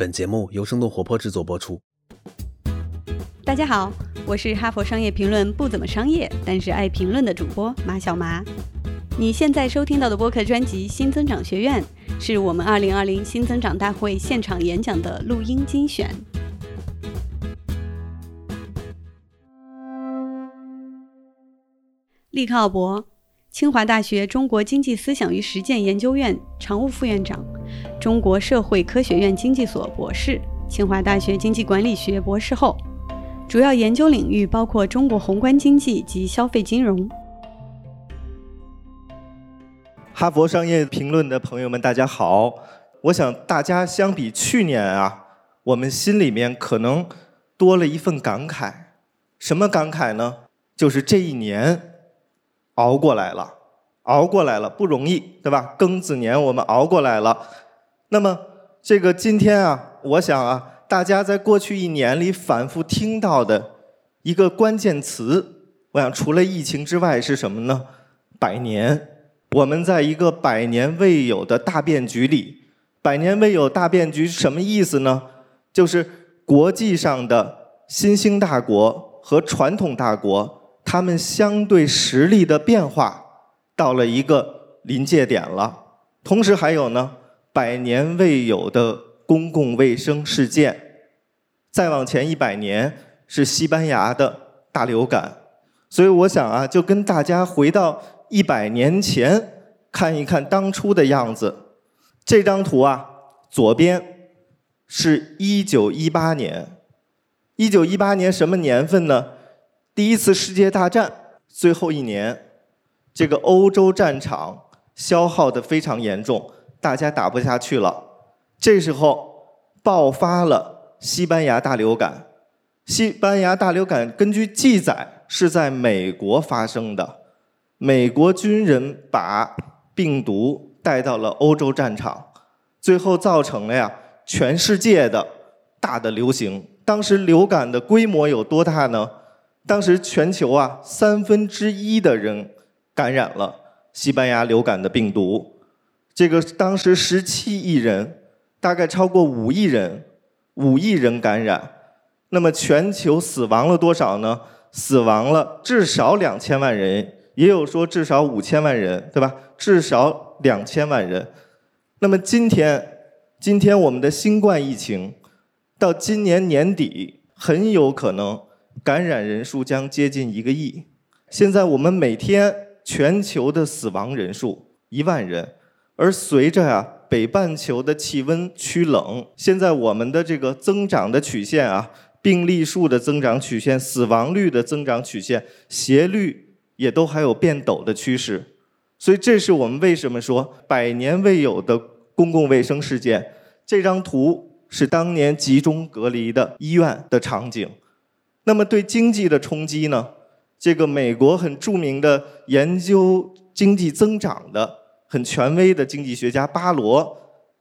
本节目由生动活泼制作播出。大家好，我是哈佛商业评论不怎么商业，但是爱评论的主播马小麻。你现在收听到的播客专辑《新增长学院》，是我们2020新增长大会现场演讲的录音精选。立克奥博，清华大学中国经济思想与实践研究院常务副院长，中国社会科学院经济所博士，清华大学经济管理学博士后，主要研究领域包括中国宏观经济及消费金融。哈佛商业评论的朋友们，大家好！我想大家相比去年啊，我们心里面可能多了一份感慨。什么感慨呢？就是这一年。熬过来了，熬过来了，不容易，对吧？庚子年我们熬过来了。那么这个今天啊，我想啊，大家在过去一年里反复听到的一个关键词，我想除了疫情之外是什么呢？百年。我们在一个百年未有的大变局里，百年未有大变局什么意思呢？就是国际上的新兴大国和传统大国。他们相对实力的变化到了一个临界点了，同时还有呢，百年未有的公共卫生事件。再往前一百年是西班牙的大流感，所以我想啊，就跟大家回到一百年前看一看当初的样子。这张图啊，左边是一九一八年，一九一八年什么年份呢？第一次世界大战最后一年，这个欧洲战场消耗的非常严重，大家打不下去了。这时候爆发了西班牙大流感。西班牙大流感根据记载是在美国发生的，美国军人把病毒带到了欧洲战场，最后造成了呀全世界的大的流行。当时流感的规模有多大呢？当时全球啊，三分之一的人感染了西班牙流感的病毒。这个当时十七亿人，大概超过五亿人，五亿人感染。那么全球死亡了多少呢？死亡了至少两千万人，也有说至少五千万人，对吧？至少两千万人。那么今天，今天我们的新冠疫情到今年年底很有可能。感染人数将接近一个亿。现在我们每天全球的死亡人数一万人，而随着啊北半球的气温趋冷，现在我们的这个增长的曲线啊，病例数的增长曲线、死亡率的增长曲线斜率也都还有变陡的趋势。所以这是我们为什么说百年未有的公共卫生事件。这张图是当年集中隔离的医院的场景。那么对经济的冲击呢？这个美国很著名的研究经济增长的、很权威的经济学家巴罗，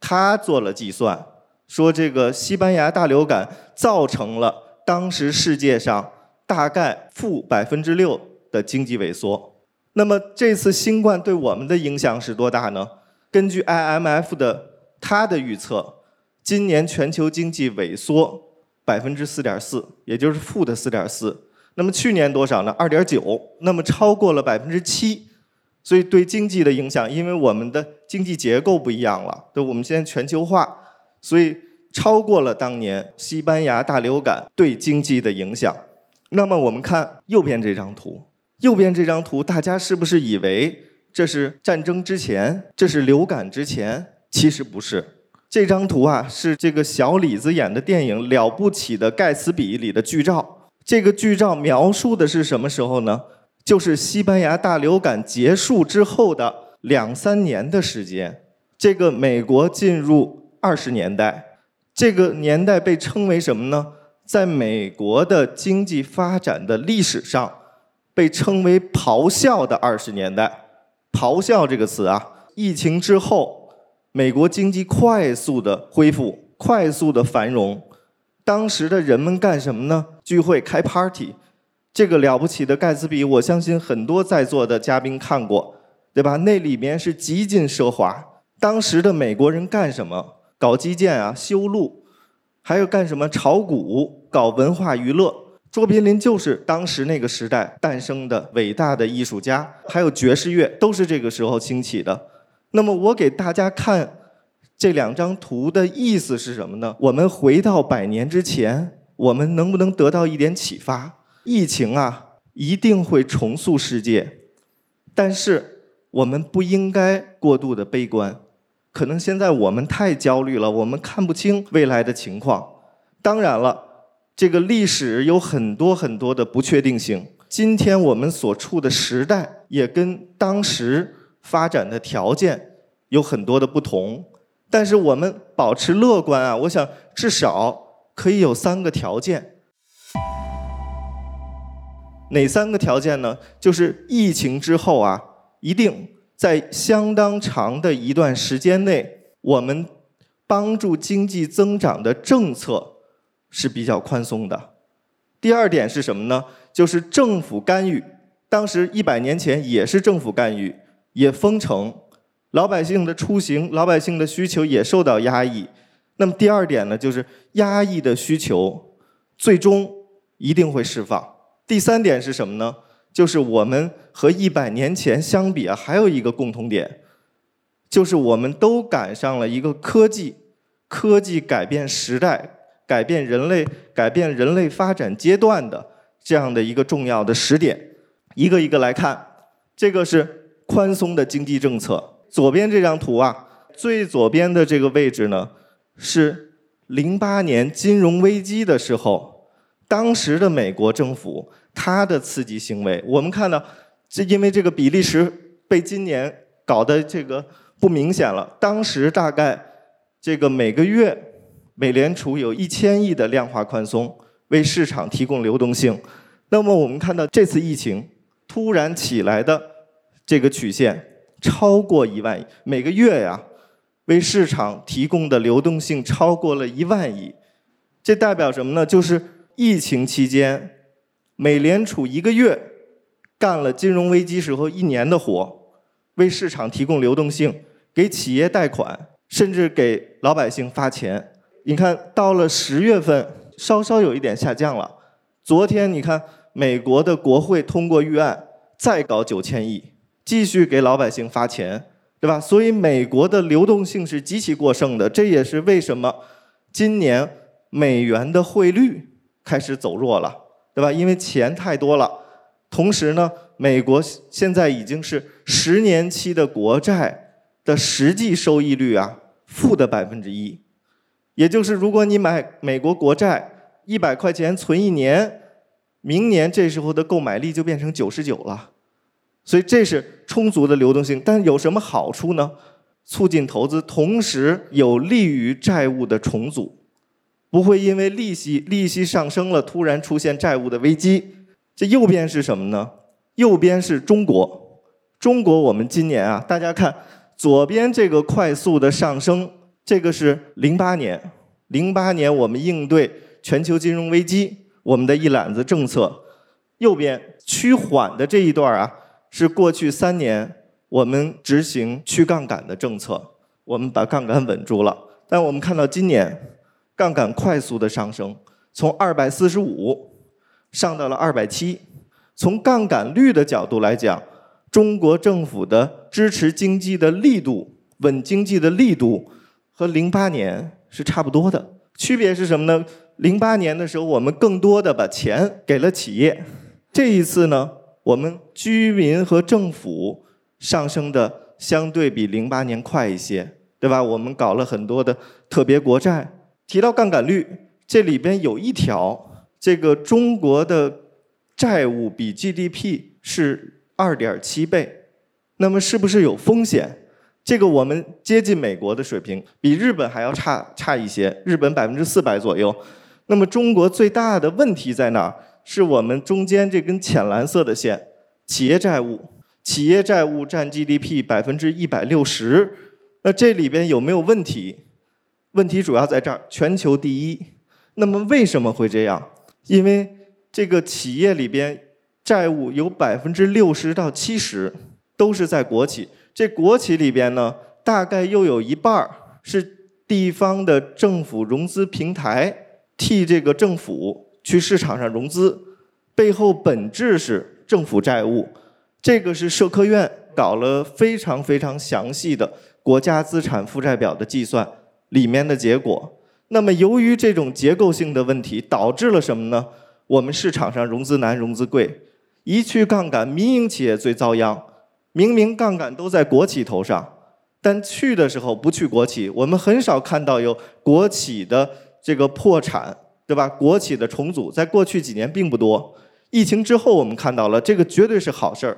他做了计算，说这个西班牙大流感造成了当时世界上大概负百分之六的经济萎缩。那么这次新冠对我们的影响是多大呢？根据 IMF 的他的预测，今年全球经济萎缩。百分之四点四，也就是负的四点四。那么去年多少呢？二点九，那么超过了百分之七。所以对经济的影响，因为我们的经济结构不一样了，对，我们现在全球化，所以超过了当年西班牙大流感对经济的影响。那么我们看右边这张图，右边这张图，大家是不是以为这是战争之前，这是流感之前？其实不是。这张图啊，是这个小李子演的电影《了不起的盖茨比》里的剧照。这个剧照描述的是什么时候呢？就是西班牙大流感结束之后的两三年的时间。这个美国进入二十年代，这个年代被称为什么呢？在美国的经济发展的历史上，被称为“咆哮的二十年代”。咆哮这个词啊，疫情之后。美国经济快速的恢复，快速的繁荣。当时的人们干什么呢？聚会、开 party。这个了不起的盖茨比，我相信很多在座的嘉宾看过，对吧？那里面是极尽奢华。当时的美国人干什么？搞基建啊，修路，还有干什么炒股、搞文化娱乐。卓别林就是当时那个时代诞生的伟大的艺术家，还有爵士乐都是这个时候兴起的。那么我给大家看这两张图的意思是什么呢？我们回到百年之前，我们能不能得到一点启发？疫情啊，一定会重塑世界，但是我们不应该过度的悲观。可能现在我们太焦虑了，我们看不清未来的情况。当然了，这个历史有很多很多的不确定性。今天我们所处的时代也跟当时发展的条件有很多的不同。但是我们保持乐观啊，我想至少可以有三个条件。哪三个条件呢？就是疫情之后啊，一定。在相当长的一段时间内，我们帮助经济增长的政策是比较宽松的。第二点是什么呢？就是政府干预。当时一百年前也是政府干预，也封城，老百姓的出行、老百姓的需求也受到压抑。那么第二点呢，就是压抑的需求最终一定会释放。第三点是什么呢？就是我们和一百年前相比啊，还有一个共同点，就是我们都赶上了一个科技，科技改变时代、改变人类、改变人类发展阶段的这样的一个重要的时点。一个一个来看，这个是宽松的经济政策。左边这张图啊，最左边的这个位置呢，是零八年金融危机的时候，当时的美国政府。它的刺激行为，我们看到，这因为这个比利时被今年搞得这个不明显了。当时大概这个每个月，美联储有一千亿的量化宽松，为市场提供流动性。那么我们看到这次疫情突然起来的这个曲线超过一万亿，每个月呀，为市场提供的流动性超过了一万亿。这代表什么呢？就是疫情期间。美联储一个月干了金融危机时候一年的活，为市场提供流动性，给企业贷款，甚至给老百姓发钱。你看到了十月份，稍稍有一点下降了。昨天你看，美国的国会通过预案，再搞九千亿，继续给老百姓发钱，对吧？所以美国的流动性是极其过剩的，这也是为什么今年美元的汇率开始走弱了。对吧？因为钱太多了，同时呢，美国现在已经是十年期的国债的实际收益率啊，负的百分之一，也就是如果你买美国国债一百块钱存一年，明年这时候的购买力就变成九十九了，所以这是充足的流动性。但有什么好处呢？促进投资，同时有利于债务的重组。不会因为利息利息上升了，突然出现债务的危机。这右边是什么呢？右边是中国。中国我们今年啊，大家看左边这个快速的上升，这个是零八年。零八年我们应对全球金融危机，我们的一揽子政策。右边趋缓的这一段啊，是过去三年我们执行去杠杆的政策，我们把杠杆稳住了。但我们看到今年。杠杆快速的上升，从二百四十五上到了二百七。从杠杆率的角度来讲，中国政府的支持经济的力度、稳经济的力度和零八年是差不多的。区别是什么呢？零八年的时候，我们更多的把钱给了企业；这一次呢，我们居民和政府上升的相对比零八年快一些，对吧？我们搞了很多的特别国债。提到杠杆率，这里边有一条，这个中国的债务比 GDP 是二点七倍，那么是不是有风险？这个我们接近美国的水平，比日本还要差差一些，日本百分之四百左右。那么中国最大的问题在哪儿？是我们中间这根浅蓝色的线，企业债务，企业债务占 GDP 百分之一百六十，那这里边有没有问题？问题主要在这儿，全球第一。那么为什么会这样？因为这个企业里边债务有百分之六十到七十都是在国企，这国企里边呢，大概又有一半儿是地方的政府融资平台替这个政府去市场上融资，背后本质是政府债务。这个是社科院搞了非常非常详细的国家资产负债表的计算里面的结果。那么由于这种结构性的问题，导致了什么呢？我们市场上融资难、融资贵，一去杠杆，民营企业最遭殃。明明杠杆都在国企头上。但去的时候不去国企，我们很少看到有国企的这个破产，对吧？国企的重组，在过去几年并不多。疫情之后，我们看到了，这个绝对是好事儿，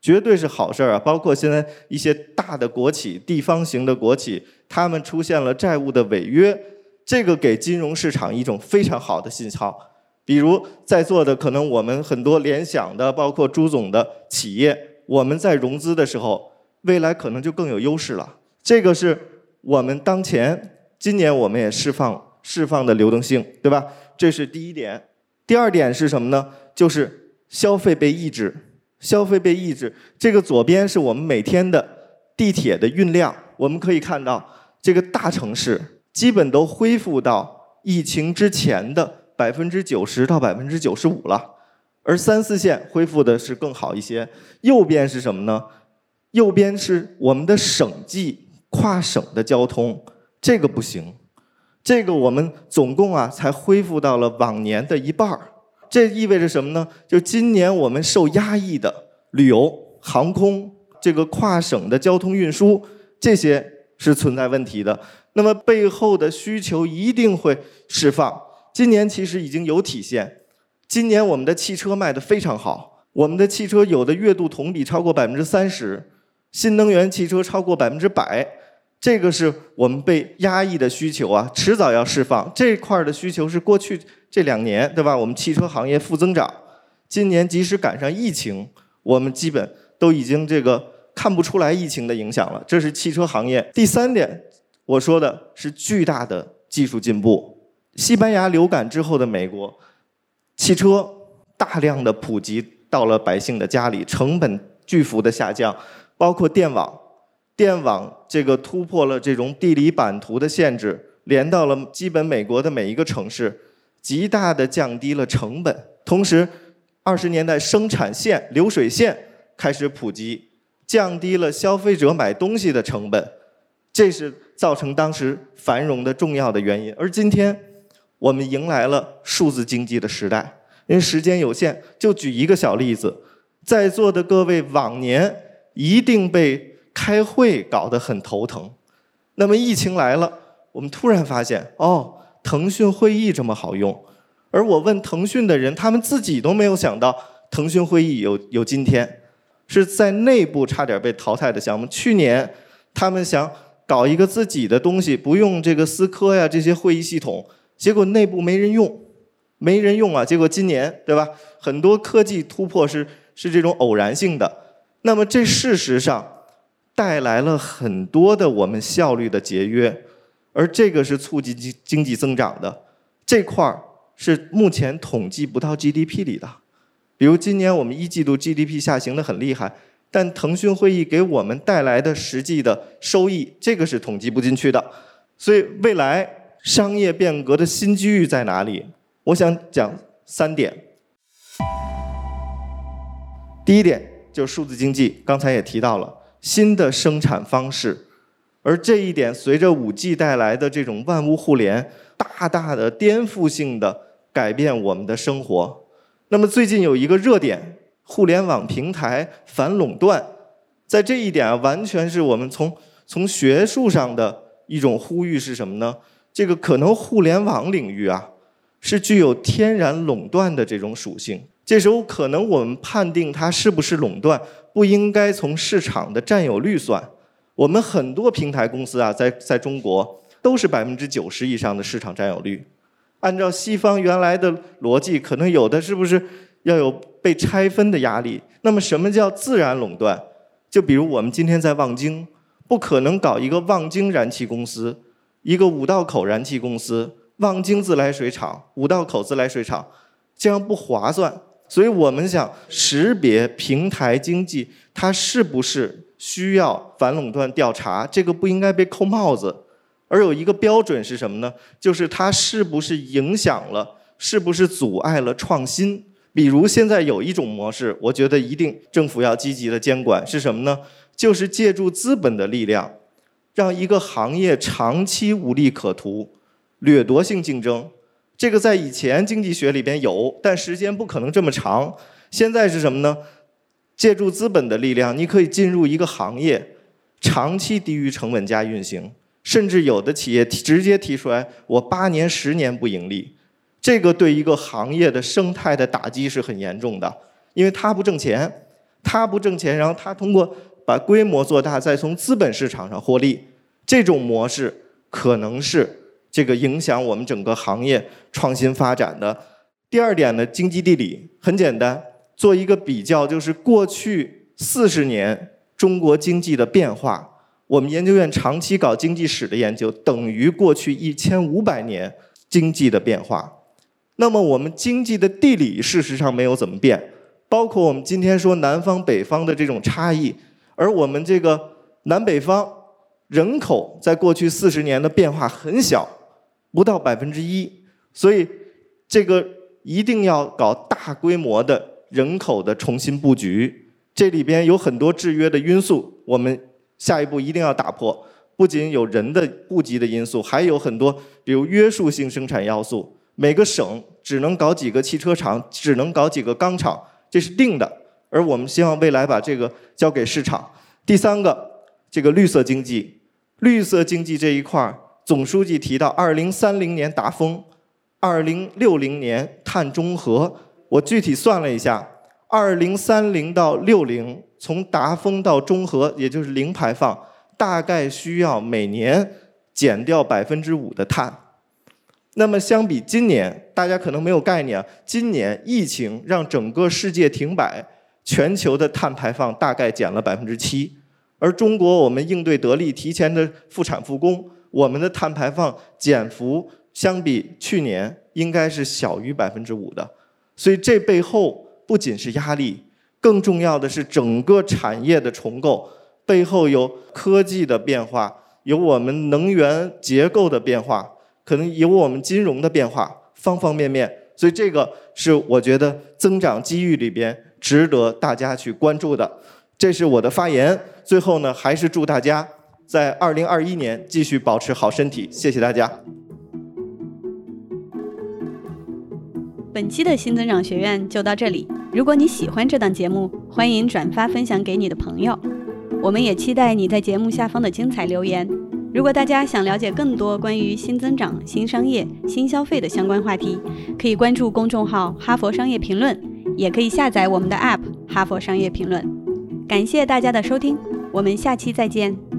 绝对是好事儿啊！包括现在一些大的国企、地方型的国企，他们出现了债务的违约，这个给金融市场一种非常好的信号。比如在座的可能我们很多联想的，包括朱总的企业，我们在融资的时候。未来可能就更有优势了。这个是我们当前今年我们也释放释放的流动性，对吧？这是第一点。第二点是什么呢？就是消费被抑制，消费被抑制。这个左边是我们每天的地铁的运量，我们可以看到，这个大城市基本都恢复到疫情之前的百分之九十到百分之九十五了，而三四线恢复的是更好一些。右边是什么呢？右边是我们的省际跨省的交通，这个不行，这个我们总共啊才恢复到了往年的一半儿。这意味着什么呢？就今年我们受压抑的旅游、航空这个跨省的交通运输，这些是存在问题的。那么背后的需求一定会释放。今年其实已经有体现，今年我们的汽车卖得非常好，我们的汽车有的月度同比超过百分之三十。新能源汽车超过百分之百，这个是我们被压抑的需求啊，迟早要释放。这块儿的需求是过去这两年，对吧？我们汽车行业负增长，今年即使赶上疫情，我们基本都已经这个看不出来疫情的影响了。这是汽车行业。第三点，我说的是巨大的技术进步。西班牙流感之后的美国，汽车大量的普及到了百姓的家里，成本巨幅的下降。包括电网，电网这个突破了这种地理版图的限制，连到了基本美国的每一个城市，极大的降低了成本。同时，二十年代生产线、流水线开始普及，降低了消费者买东西的成本，这是造成当时繁荣的重要的原因。而今天，我们迎来了数字经济的时代。因为时间有限，就举一个小例子，在座的各位往年。一定被开会搞得很头疼。那么疫情来了，我们突然发现，哦，腾讯会议这么好用。而我问腾讯的人，他们自己都没有想到腾讯会议有有今天，是在内部差点被淘汰的项目。去年他们想搞一个自己的东西，不用这个思科呀这些会议系统，结果内部没人用，没人用啊。结果今年对吧？很多科技突破是是这种偶然性的。那么这事实上带来了很多的我们效率的节约，而这个是促进经经济增长的这块儿是目前统计不到 GDP 里的。比如今年我们一季度 GDP 下行的很厉害，但腾讯会议给我们带来的实际的收益，这个是统计不进去的。所以未来商业变革的新机遇在哪里？我想讲三点。第一点。就是数字经济，刚才也提到了新的生产方式，而这一点随着五 G 带来的这种万物互联，大大的颠覆性的改变我们的生活。那么最近有一个热点，互联网平台反垄断，在这一点啊，完全是我们从从学术上的一种呼吁是什么呢？这个可能互联网领域啊，是具有天然垄断的这种属性。这时候可能我们判定它是不是垄断，不应该从市场的占有率算。我们很多平台公司啊，在在中国都是百分之九十以上的市场占有率。按照西方原来的逻辑，可能有的是不是要有被拆分的压力？那么什么叫自然垄断？就比如我们今天在望京，不可能搞一个望京燃气公司，一个五道口燃气公司，望京自来水厂，五道口自来水厂，这样不划算。所以我们想识别平台经济，它是不是需要反垄断调查？这个不应该被扣帽子，而有一个标准是什么呢？就是它是不是影响了，是不是阻碍了创新？比如现在有一种模式，我觉得一定政府要积极的监管，是什么呢？就是借助资本的力量，让一个行业长期无利可图、掠夺性竞争。这个在以前经济学里边有，但时间不可能这么长。现在是什么呢？借助资本的力量，你可以进入一个行业，长期低于成本价运行，甚至有的企业直接提出来，我八年、十年不盈利。这个对一个行业的生态的打击是很严重的，因为它不挣钱，它不挣钱，然后它通过把规模做大，再从资本市场上获利，这种模式可能是这个影响我们整个行业创新发展的。第二点呢，经济地理很简单，做一个比较，就是过去四十年中国经济的变化，我们研究院长期搞经济史的研究，等于过去一千五百年经济的变化。那么我们经济的地理事实上没有怎么变，包括我们今天说南方北方的这种差异，而我们这个南北方人口在过去四十年的变化很小，不到百分之一，所以这个一定要搞大规模的人口的重新布局，这里边有很多制约的因素，我们下一步一定要打破，不仅有人的户籍的因素，还有很多比如约束性生产要素。每个省只能搞几个汽车厂，只能搞几个钢厂，这是定的。而我们希望未来把这个交给市场。第三个，这个绿色经济，绿色经济这一块儿，总书记提到二零三零年达峰，二零六零年碳中和。我具体算了一下，二零三零到六零，从达峰到中和，也就是零排放，大概需要每年减掉百分之五的碳。那么相比今年，大家可能没有概念。今年疫情让整个世界停摆，全球的碳排放大概减了百分之七，而中国我们应对得力，提前的复产复工，我们的碳排放减幅相比去年应该是小于百分之五的。所以这背后不仅是压力，更重要的是整个产业的重构，背后有科技的变化，有我们能源结构的变化。可能有我们金融的变化，方方面面，所以这个是我觉得增长机遇里边值得大家去关注的。这是我的发言。最后呢，还是祝大家在二零二一年继续保持好身体。谢谢大家。本期的新增长学院就到这里。如果你喜欢这档节目，欢迎转发分享给你的朋友。我们也期待你在节目下方的精彩留言。如果大家想了解更多关于新增长、新商业、新消费的相关话题，可以关注公众号“哈佛商业评论”，也可以下载我们的 App“ 哈佛商业评论”。感谢大家的收听，我们下期再见。